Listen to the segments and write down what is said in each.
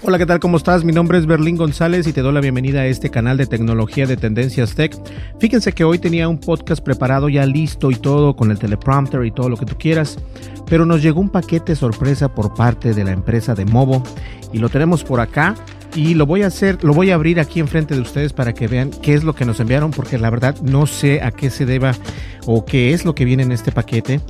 Hola, ¿qué tal? ¿Cómo estás? Mi nombre es Berlín González y te doy la bienvenida a este canal de tecnología de Tendencias Tech. Fíjense que hoy tenía un podcast preparado ya listo y todo con el teleprompter y todo lo que tú quieras, pero nos llegó un paquete sorpresa por parte de la empresa de Movo y lo tenemos por acá y lo voy a hacer, lo voy a abrir aquí enfrente de ustedes para que vean qué es lo que nos enviaron porque la verdad no sé a qué se deba o qué es lo que viene en este paquete.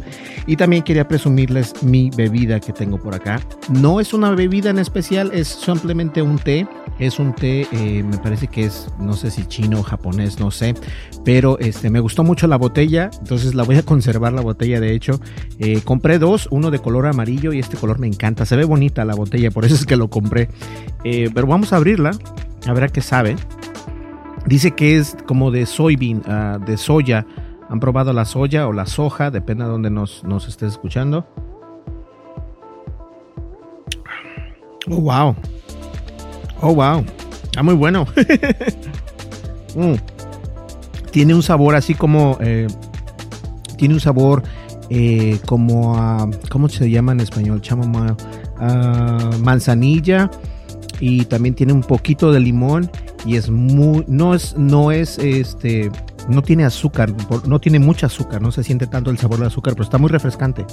Y también quería presumirles mi bebida que tengo por acá. No es una bebida en especial, es simplemente un té. Es un té, eh, me parece que es, no sé si chino o japonés, no sé. Pero este, me gustó mucho la botella, entonces la voy a conservar la botella de hecho. Eh, compré dos, uno de color amarillo y este color me encanta. Se ve bonita la botella, por eso es que lo compré. Eh, vamos a abrirla, a ver a qué sabe. Dice que es como de soybean, uh, de soya. ¿Han probado la soya o la soja? Depende de donde nos, nos estés escuchando. Oh, wow. Oh, wow. Está muy bueno. mm. Tiene un sabor así como... Eh, tiene un sabor eh, como a... ¿Cómo se llama en español? Chamomile. Uh, manzanilla. Y también tiene un poquito de limón. Y es muy... No es... No es este no tiene azúcar, no tiene mucha azúcar, no se siente tanto el sabor del azúcar, pero está muy refrescante.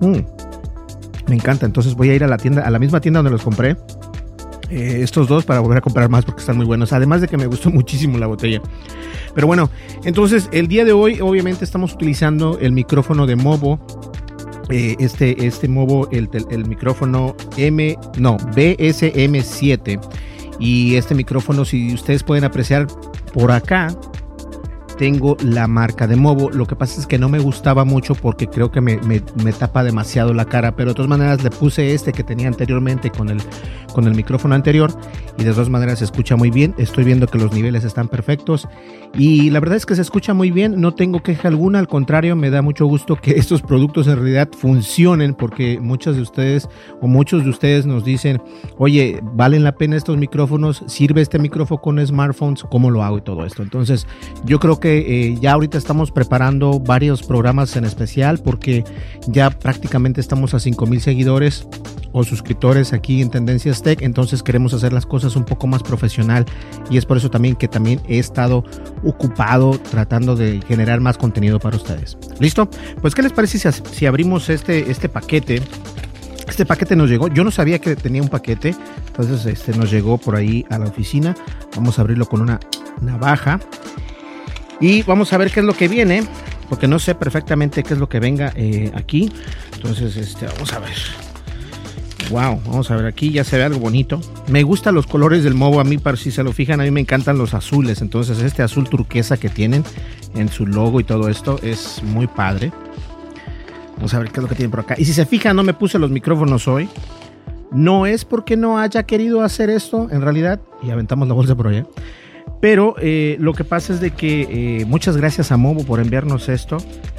Mm, me encanta, entonces voy a ir a la tienda, a la misma tienda donde los compré. Eh, estos dos para volver a comprar más porque están muy buenos. Además de que me gustó muchísimo la botella. Pero bueno, entonces el día de hoy obviamente estamos utilizando el micrófono de Movo. Eh, este, este Movo, el, el, micrófono M, no, BSM7. Y este micrófono, si ustedes pueden apreciar por acá, tengo la marca de Movo. Lo que pasa es que no me gustaba mucho porque creo que me, me, me, tapa demasiado la cara. Pero de todas maneras le puse este que tenía anteriormente con el, con el micrófono anterior. Y de todas maneras se escucha muy bien. Estoy viendo que los niveles están perfectos. Y la verdad es que se escucha muy bien. No tengo queja alguna. Al contrario, me da mucho gusto que estos productos en realidad funcionen. Porque muchos de ustedes o muchos de ustedes nos dicen, oye, ¿valen la pena estos micrófonos? ¿Sirve este micrófono con smartphones? ¿Cómo lo hago y todo esto? Entonces yo creo que eh, ya ahorita estamos preparando varios programas en especial porque ya prácticamente estamos a 5000 seguidores o suscriptores aquí en Tendencias Tech, entonces queremos hacer las cosas un poco más profesional y es por eso también que también he estado ocupado tratando de generar más contenido para ustedes. ¿Listo? Pues ¿qué les parece si, si abrimos este, este paquete? Este paquete nos llegó, yo no sabía que tenía un paquete, entonces este nos llegó por ahí a la oficina. Vamos a abrirlo con una navaja. Y vamos a ver qué es lo que viene, porque no sé perfectamente qué es lo que venga eh, aquí. Entonces, este, vamos a ver. Wow, vamos a ver aquí, ya se ve algo bonito. Me gustan los colores del Movo, a mí, para si se lo fijan, a mí me encantan los azules. Entonces, este azul turquesa que tienen en su logo y todo esto es muy padre. Vamos a ver qué es lo que tienen por acá. Y si se fijan, no me puse los micrófonos hoy. No es porque no haya querido hacer esto, en realidad. Y aventamos la bolsa por allá. Pero eh, lo que pasa es de que eh, muchas gracias a Movo por enviarnos esto.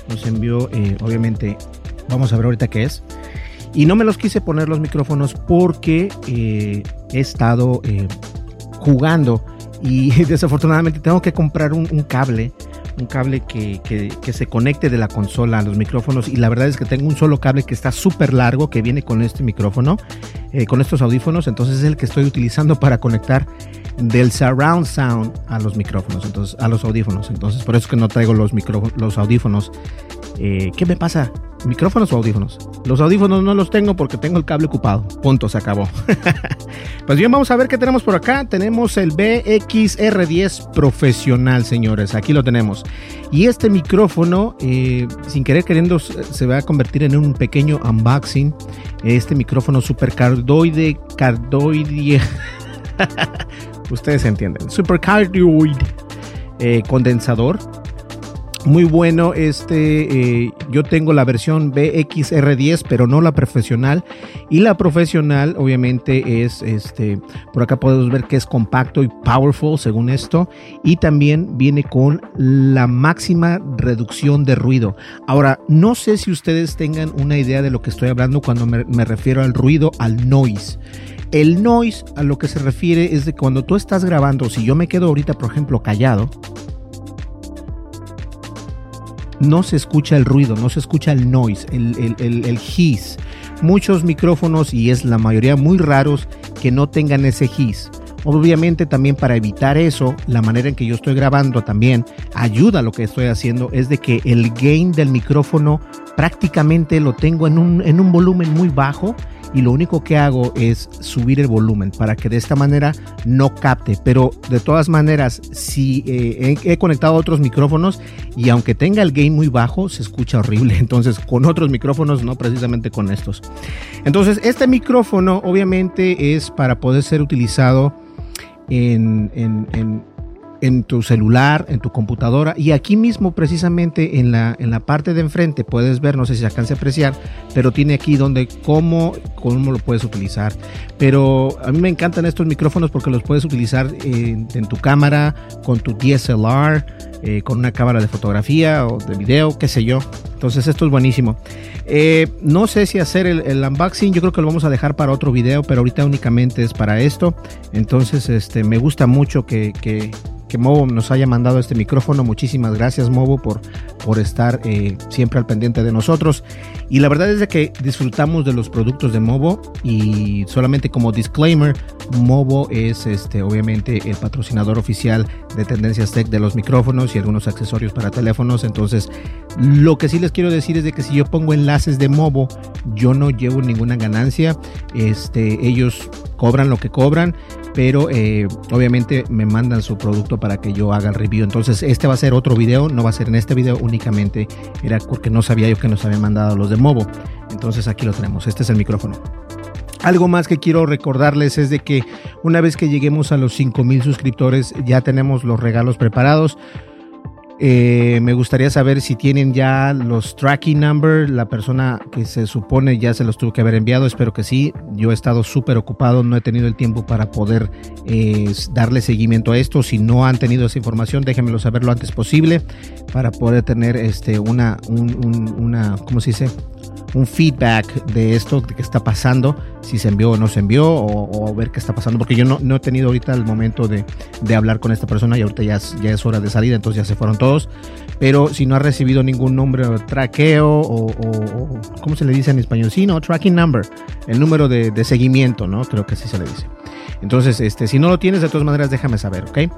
Nos envió, eh, obviamente, vamos a ver ahorita qué es. Y no me los quise poner los micrófonos porque he estado jugando y desafortunadamente tengo que comprar un, cable un cable que, que, se conecte de la consola a los micrófonos y la verdad es que tengo un solo cable que está súper largo que viene con este micrófono, con estos audífonos, entonces es el que estoy utilizando para conectar del surround sound a los micrófonos, entonces a los audífonos, entonces por eso es que no traigo los, los audífonos. Eh, ¿Qué me pasa? ¿Micrófonos o audífonos? Los audífonos no los tengo porque tengo el cable ocupado. Punto, se acabó. pues bien, vamos a ver qué tenemos por acá. Tenemos el BXR10 profesional, señores. Aquí lo tenemos. Y este micrófono, eh, sin querer queriendo, se va a convertir en un pequeño unboxing. Este micrófono super cardoide, cardoide. Ustedes entienden. Super cardioid eh, condensador. Muy bueno este eh, yo tengo la versión BXR10 pero no la profesional. Y la profesional obviamente es este por acá podemos ver que es compacto y powerful según esto. Y también viene con la máxima reducción de ruido. Ahora no sé si ustedes tengan una idea de lo que estoy hablando cuando me refiero al ruido al noise el noise a lo que se refiere es de cuando tú estás grabando si yo me quedo ahorita por ejemplo callado no se escucha el ruido, no se escucha el noise, el, el. Muchos micrófonos, y es la mayoría muy raros, que no tengan ese hiss. Obviamente también para evitar eso, la manera en que yo estoy grabando también ayuda a lo que estoy haciendo es de que el gain del micrófono prácticamente lo tengo en un, en un volumen muy bajo y lo único que hago es subir el volumen para que de esta manera no capte. Pero de todas maneras, si eh, he, conectado otros micrófonos y aunque tenga el gain muy bajo, se escucha horrible. Entonces, con otros micrófonos, no precisamente con estos. Entonces, este micrófono obviamente es para poder ser utilizado en, tu celular, en tu computadora y aquí mismo precisamente en la, en la parte de enfrente puedes ver, no sé si se alcance a apreciar, pero tiene aquí donde cómo, cómo lo puedes utilizar. Pero a mí me encantan estos micrófonos porque los puedes utilizar en, tu cámara, con tu DSLR, eh, con una cámara de fotografía o de video, qué sé yo. Entonces esto es buenísimo. Eh, no sé si hacer el, unboxing, yo creo que lo vamos a dejar para otro video, pero ahorita únicamente es para esto. Entonces este, me gusta mucho que que Movo nos haya mandado este micrófono. Muchísimas gracias Movo por, por estar eh, siempre al pendiente de nosotros. Y la verdad es de que disfrutamos de los productos de Movo y solamente como disclaimer, Movo es este, obviamente el patrocinador oficial de Tendencias Tech de los micrófonos y algunos accesorios para teléfonos. Entonces, lo que sí les quiero decir es de que si yo pongo enlaces de Movo, yo no llevo ninguna ganancia. Este, ellos cobran lo que cobran pero eh, obviamente me mandan su producto para que yo haga el review. Entonces este va a ser otro video, no va a ser en este video únicamente, era porque no sabía yo que nos habían mandado los de Movo. Entonces aquí lo tenemos, este es el micrófono. Algo más que quiero recordarles es de que una vez que lleguemos a los 5000 suscriptores ya tenemos los regalos preparados. Eh, me gustaría saber si tienen ya los tracking number, la persona que se supone ya se los tuvo que haber enviado, espero que sí. Yo he estado súper ocupado, no he tenido el tiempo para poder eh, darle seguimiento a esto. Si no han tenido esa información, déjenmelo saber lo antes posible para poder tener este, una, una, ¿cómo se dice? Un feedback de esto, de qué está pasando, si se envió o no se envió, o, ver qué está pasando, porque yo no, no he tenido ahorita el momento de, de, hablar con esta persona y ahorita ya ya es hora de salida, entonces ya se fueron todos. Pero si no ha recibido ningún nombre o traqueo o, o, ¿cómo se le dice en español? Sí, no, tracking number, el número de, de seguimiento, ¿no? Creo que así se le dice. Entonces, este, si no lo tienes, de todas maneras, déjame saber, ¿ok?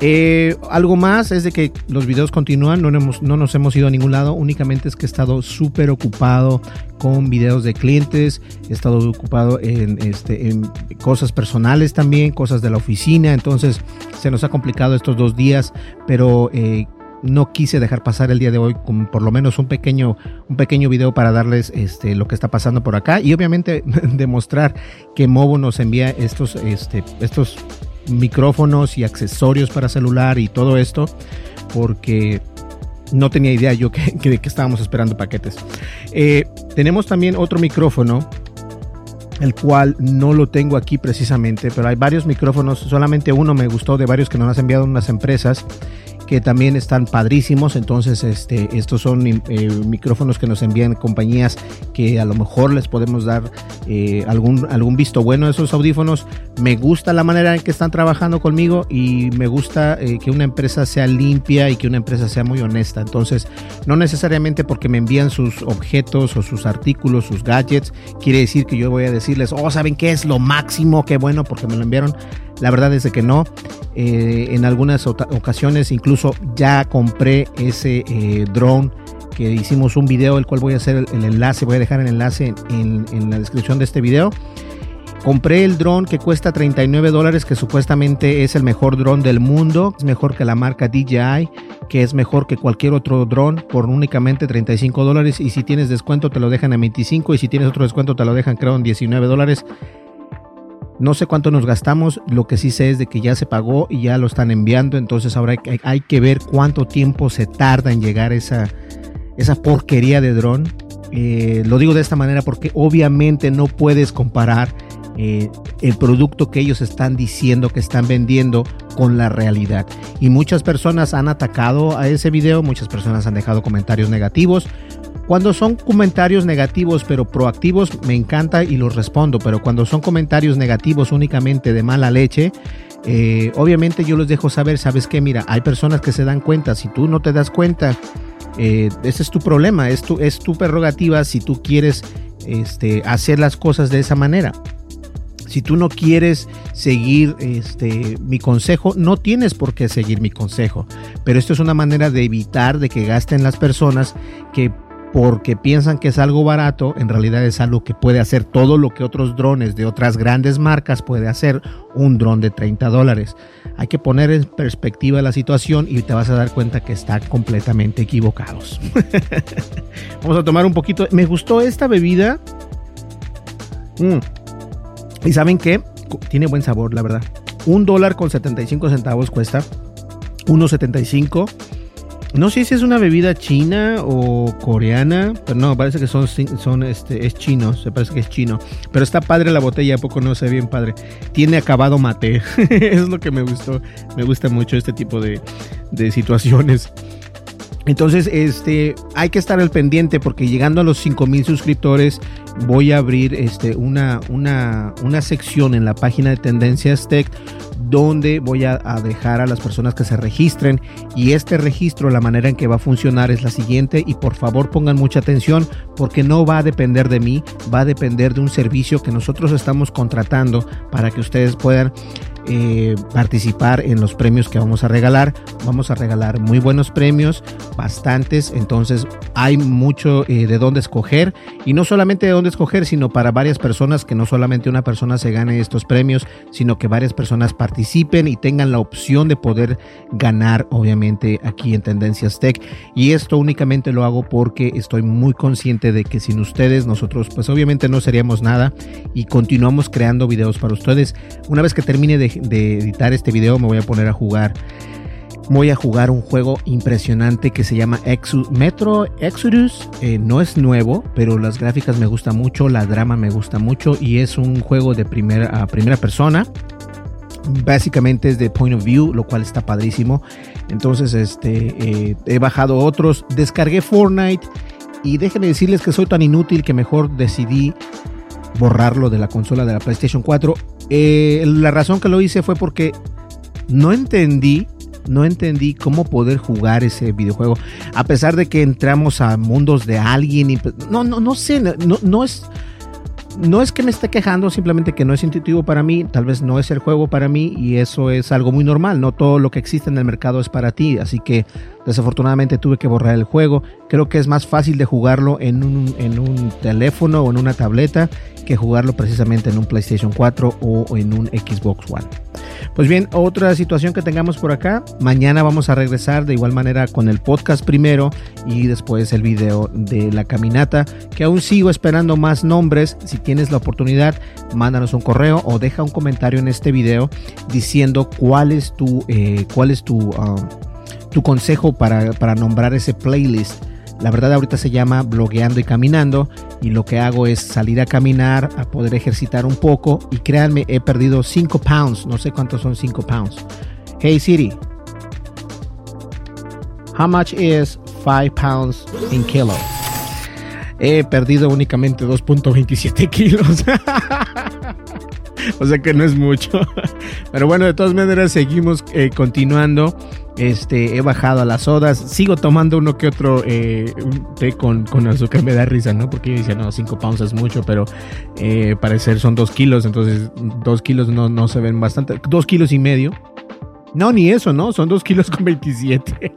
Eh, algo más es de que los videos continúan, no, no nos hemos ido a ningún lado, únicamente es que he estado súper ocupado con videos de clientes, he estado ocupado en, este, en cosas personales también, cosas de la oficina, entonces se nos ha complicado estos dos días, pero eh, no quise dejar pasar el día de hoy con por lo menos un pequeño, un pequeño video para darles este, lo que está pasando por acá y obviamente demostrar que Movo nos envía estos, este, estos micrófonos y accesorios para celular y todo esto, porque no tenía idea yo que, que, que estábamos esperando paquetes. Eh, tenemos también otro micrófono, el cual no lo tengo aquí precisamente, pero hay varios micrófonos, solamente uno me gustó de varios que nos han enviado unas empresas que también están padrísimos. Entonces, este, estos son eh, micrófonos que nos envían compañías que a lo mejor les podemos dar eh, algún, algún visto bueno a esos audífonos. Me gusta la manera en que están trabajando conmigo y me gusta eh, que una empresa sea limpia y que una empresa sea muy honesta. Entonces, no necesariamente porque me envían sus objetos o sus artículos, sus gadgets, quiere decir que yo voy a decirles, oh, ¿saben qué es lo máximo? Qué bueno porque me lo enviaron. La verdad es que no. Eh, en algunas ocasiones incluso ya compré ese eh, drone que hicimos un video, el cual voy a hacer el, enlace, voy a dejar el enlace en, la descripción de este video. Compré el drone que cuesta 39 dólares, que supuestamente es el mejor drone del mundo. Es mejor que la marca DJI, que es mejor que cualquier otro drone por únicamente 35 dólares. Y si tienes descuento te lo dejan a 25 y si tienes otro descuento te lo dejan creo en 19 dólares. No sé cuánto nos gastamos, lo que sí sé es de que ya se pagó y ya lo están enviando, entonces ahora hay, que ver cuánto tiempo se tarda en llegar esa, esa porquería de dron. Eh, lo digo de esta manera porque obviamente no puedes comparar eh, el producto que ellos están diciendo que están vendiendo con la realidad. Y muchas personas han atacado a ese video, muchas personas han dejado comentarios negativos. Cuando son comentarios negativos pero proactivos me encanta y los respondo, pero cuando son comentarios negativos únicamente de mala leche, eh, obviamente yo les dejo saber, sabes que mira, hay personas que se dan cuenta, si tú no te das cuenta, eh, ese es tu problema, es tu, es tu prerrogativa si tú quieres este, hacer las cosas de esa manera. Si tú no quieres seguir este, mi consejo, no tienes por qué seguir mi consejo. Pero esto es una manera de evitar de que gasten las personas que porque piensan que es algo barato, en realidad es algo que puede hacer todo lo que otros drones de otras grandes marcas puede hacer un dron de 30 dólares. Hay que poner en perspectiva la situación y te vas a dar cuenta que están completamente equivocados. Vamos a tomar un poquito. Me gustó esta bebida. Mm. Y saben que tiene buen sabor, la verdad. Un dólar con 75 centavos cuesta. 1.75 no sé si es una bebida china o coreana, pero no, parece que son, son este, es chino, se parece que es chino. Pero está padre la botella, ¿a poco no se bien padre? Tiene acabado mate, es lo que me gustó. Me gusta mucho este tipo de, de situaciones. Entonces, este, hay que estar al pendiente porque llegando a los 5000 suscriptores voy a abrir este, una, una, una sección en la página de Tendencias Tech donde voy a, dejar a las personas que se registren. Y este registro la manera en que va a funcionar es la siguiente. Y por favor pongan mucha atención porque no va a depender de mí, va a depender de un servicio que nosotros estamos contratando para que ustedes puedan eh, participar en los premios que vamos a regalar. Vamos a regalar muy buenos premios, bastantes, entonces hay mucho eh, de dónde escoger y no solamente de dónde escoger, sino para varias personas, que no solamente una persona se gane estos premios, sino que varias personas participen y tengan la opción de poder ganar, obviamente, aquí en Tendencias Tech. Y esto únicamente lo hago porque estoy muy consciente de que sin ustedes nosotros pues obviamente no seríamos nada y continuamos creando videos para ustedes. Una vez que termine de de editar este video me voy a poner a jugar. Voy a jugar un juego impresionante que se llama Metro Exodus. Eh, no es nuevo, pero las gráficas me gustan mucho, la drama me gusta mucho y es un juego de primera, primera persona básicamente es de point of view, lo cual está padrísimo. Entonces, este, eh, he bajado otros, descargué Fortnite y déjenme decirles que soy tan inútil que mejor decidí borrarlo de la consola de la PlayStation 4. Eh, la razón que lo hice fue porque no entendí, no entendí cómo poder jugar ese videojuego. A pesar de que entramos a mundos de alguien y no, no, no sé, no, no es no es que me esté quejando, simplemente que no es intuitivo para mí, tal vez no es el juego para mí y eso es algo muy normal, no todo lo que existe en el mercado es para ti, así que desafortunadamente tuve que borrar el juego, creo que es más fácil de jugarlo en un, en un teléfono o en una tableta que jugarlo precisamente en un PlayStation 4 o en un Xbox One. Pues bien, otra situación que tengamos por acá, mañana vamos a regresar de igual manera con el podcast primero y después el video de la caminata, que aún sigo esperando más nombres. Si tienes la oportunidad, mándanos un correo o deja un comentario en este video diciendo cuál es tu, eh, cuál es tu, um, tu consejo para, para nombrar ese playlist la verdad ahorita se llama blogueando y caminando y lo que hago es salir a caminar, a poder ejercitar un poco y créanme, he perdido 5 pounds, no sé cuántos son 5 pounds. Hey Siri, How much is 5 pounds in kilo? He perdido únicamente 2.27 kilos. o sea que no es mucho. Pero bueno, de todas maneras seguimos eh, continuando. Este, he bajado a las sodas. Sigo tomando uno que otro eh, té con, con, azúcar. Me da risa, ¿no? Porque yo decía, no, 5 pounds es mucho, pero eh, parecer son 2 kilos. Entonces, 2 kilos no, no se ven bastante. 2 kilos y medio. No, ni eso, ¿no? Son 2 kilos con 27.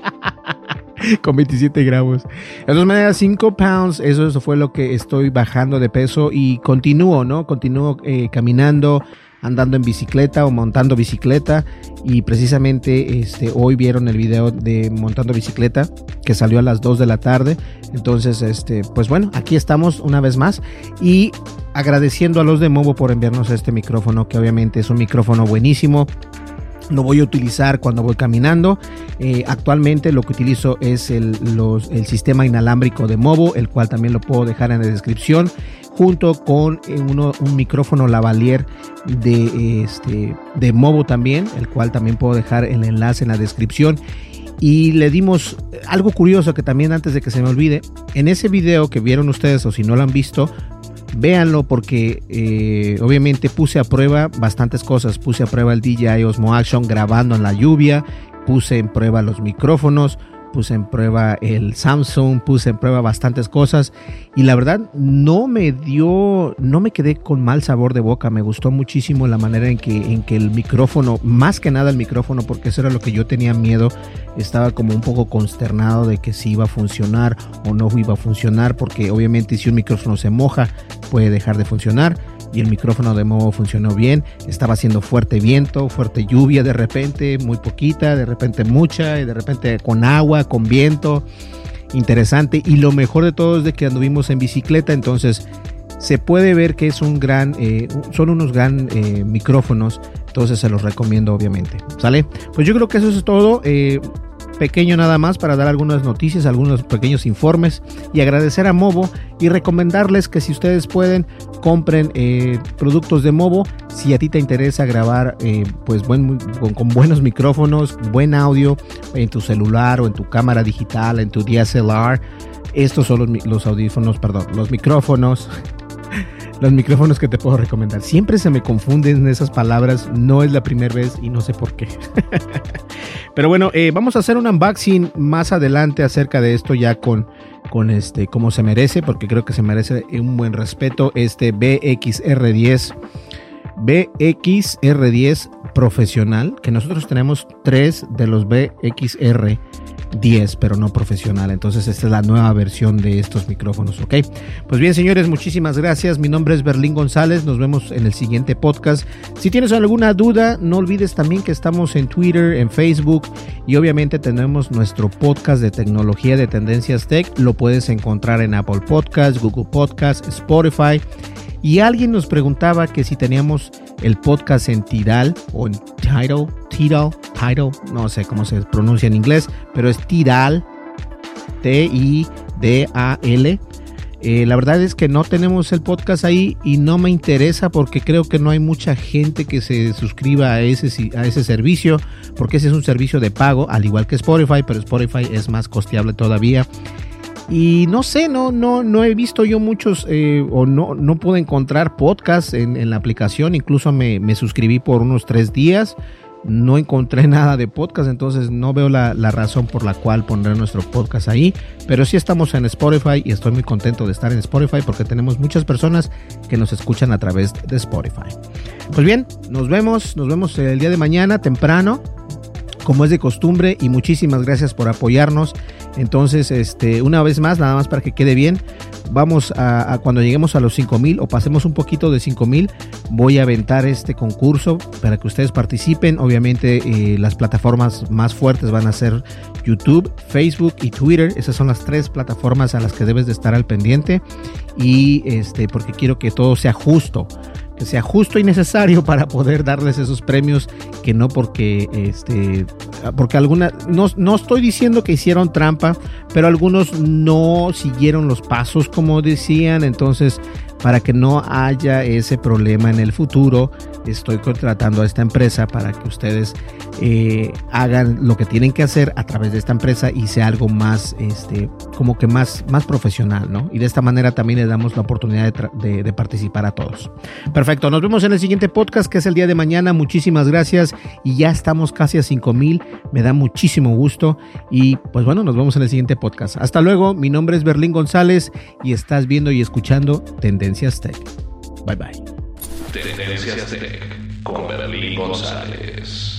con 27 gramos. De todas maneras, 5 pounds, eso, eso, fue lo que estoy bajando de peso y continúo, ¿no? Continúo eh, caminando, andando en bicicleta o montando bicicleta y precisamente este, hoy vieron el video de montando bicicleta que salió a las 2 de la tarde. Entonces, este, pues bueno, aquí estamos una vez más y agradeciendo a los de Movo por enviarnos este micrófono que obviamente es un micrófono buenísimo lo voy a utilizar cuando voy caminando. Eh, actualmente lo que utilizo es el, los, el, sistema inalámbrico de Movo, el cual también lo puedo dejar en la descripción, junto con eh, uno, un micrófono lavalier de, este, de también, el cual también puedo dejar el enlace en la descripción. Y le dimos algo curioso que también antes de que se me olvide, en ese video que vieron ustedes o si no lo han visto, véanlo porque eh, obviamente puse a prueba bastantes cosas. Puse a prueba el DJI Osmo Action grabando en la lluvia, puse en prueba los micrófonos, puse en prueba el Samsung, puse en prueba bastantes cosas y la verdad no me dio, no me quedé con mal sabor de boca, me gustó muchísimo la manera en que, en que el micrófono, más que nada el micrófono, porque eso era lo que yo tenía miedo, estaba como un poco consternado de que si iba a funcionar o no iba a funcionar, porque obviamente si un micrófono se moja puede dejar de funcionar y el micrófono de modo funcionó bien. Estaba haciendo fuerte viento, fuerte lluvia de repente, muy poquita, de repente mucha y de repente con agua, con viento. Interesante. Y lo mejor de todo es de que anduvimos en bicicleta, entonces se puede ver que es un gran, eh, son unos gran eh, micrófonos. Entonces se los recomiendo obviamente. ¿Sale? Pues yo creo que eso es todo. Eh, pequeño nada más para dar algunas noticias, algunos pequeños informes y agradecer a Movo y recomendarles que si ustedes pueden compren eh, productos de Movo. Si a ti te interesa grabar eh, pues buen, con, buenos micrófonos, buen audio en tu celular o en tu cámara digital, en tu DSLR, estos son los, los audífonos, perdón, los micrófonos los micrófonos que te puedo recomendar. Siempre se me confunden esas palabras, no es la primera vez y no sé por qué. Pero bueno, eh, vamos a hacer un unboxing más adelante acerca de esto ya con, con este, como se merece, porque creo que se merece un buen respeto este BXR10. BXR10 profesional, que nosotros tenemos tres de los BXR 10, pero no profesional. Entonces esta es la nueva versión de estos micrófonos, ¿ok? Pues bien, señores, muchísimas gracias. Mi nombre es Berlín González. Nos vemos en el siguiente podcast. Si tienes alguna duda, no olvides también que estamos en Twitter, en Facebook y obviamente tenemos nuestro podcast de tecnología de tendencias tech. Lo puedes encontrar en Apple Podcasts, Google Podcasts, Spotify. Y alguien nos preguntaba que si teníamos el podcast en Tidal o en Tidal, Tidal, Tidal, no sé cómo se pronuncia en inglés, pero es Tidal, T-I-D-A-L. Eh, la verdad es que no tenemos el podcast ahí y no me interesa porque creo que no hay mucha gente que se suscriba a ese, a ese servicio, porque ese es un servicio de pago, al igual que Spotify, pero Spotify es más costeable todavía. Y no sé, no, no, no he visto yo muchos eh, o no, no pude encontrar podcasts en, la aplicación. Incluso me, me, suscribí por unos tres días. No encontré nada de podcast, entonces no veo la, la, razón por la cual poner nuestro podcast ahí. Pero sí estamos en Spotify y estoy muy contento de estar en Spotify porque tenemos muchas personas que nos escuchan a través de Spotify. Pues bien, nos vemos, nos vemos el día de mañana temprano como es de costumbre y muchísimas gracias por apoyarnos. Entonces, este, una vez más, nada más para que quede bien, vamos a, cuando lleguemos a los 5000 o pasemos un poquito de 5000, voy a aventar este concurso para que ustedes participen. Obviamente, eh, las plataformas más fuertes van a ser YouTube, Facebook y Twitter. Esas son las tres plataformas a las que debes de estar al pendiente y este, porque quiero que todo sea justo que sea justo y necesario para poder darles esos premios, que no porque este, porque algunas, no, no estoy diciendo que hicieron trampa, pero algunos no siguieron los pasos como decían, entonces para que no haya ese problema en el futuro, estoy contratando a esta empresa para que ustedes eh, hagan lo que tienen que hacer a través de esta empresa y sea algo más, este, como que más, más profesional, ¿no? Y de esta manera también le damos la oportunidad de, participar a todos. Perfecto, nos vemos en el siguiente podcast que es el día de mañana. Muchísimas gracias y ya estamos casi a 5000. Me da muchísimo gusto y pues bueno, nos vemos en el siguiente podcast. Hasta luego, mi nombre es Berlín González y estás viendo y escuchando Tendencias Tech. Bye bye. Tendencias Tech con Berlín González.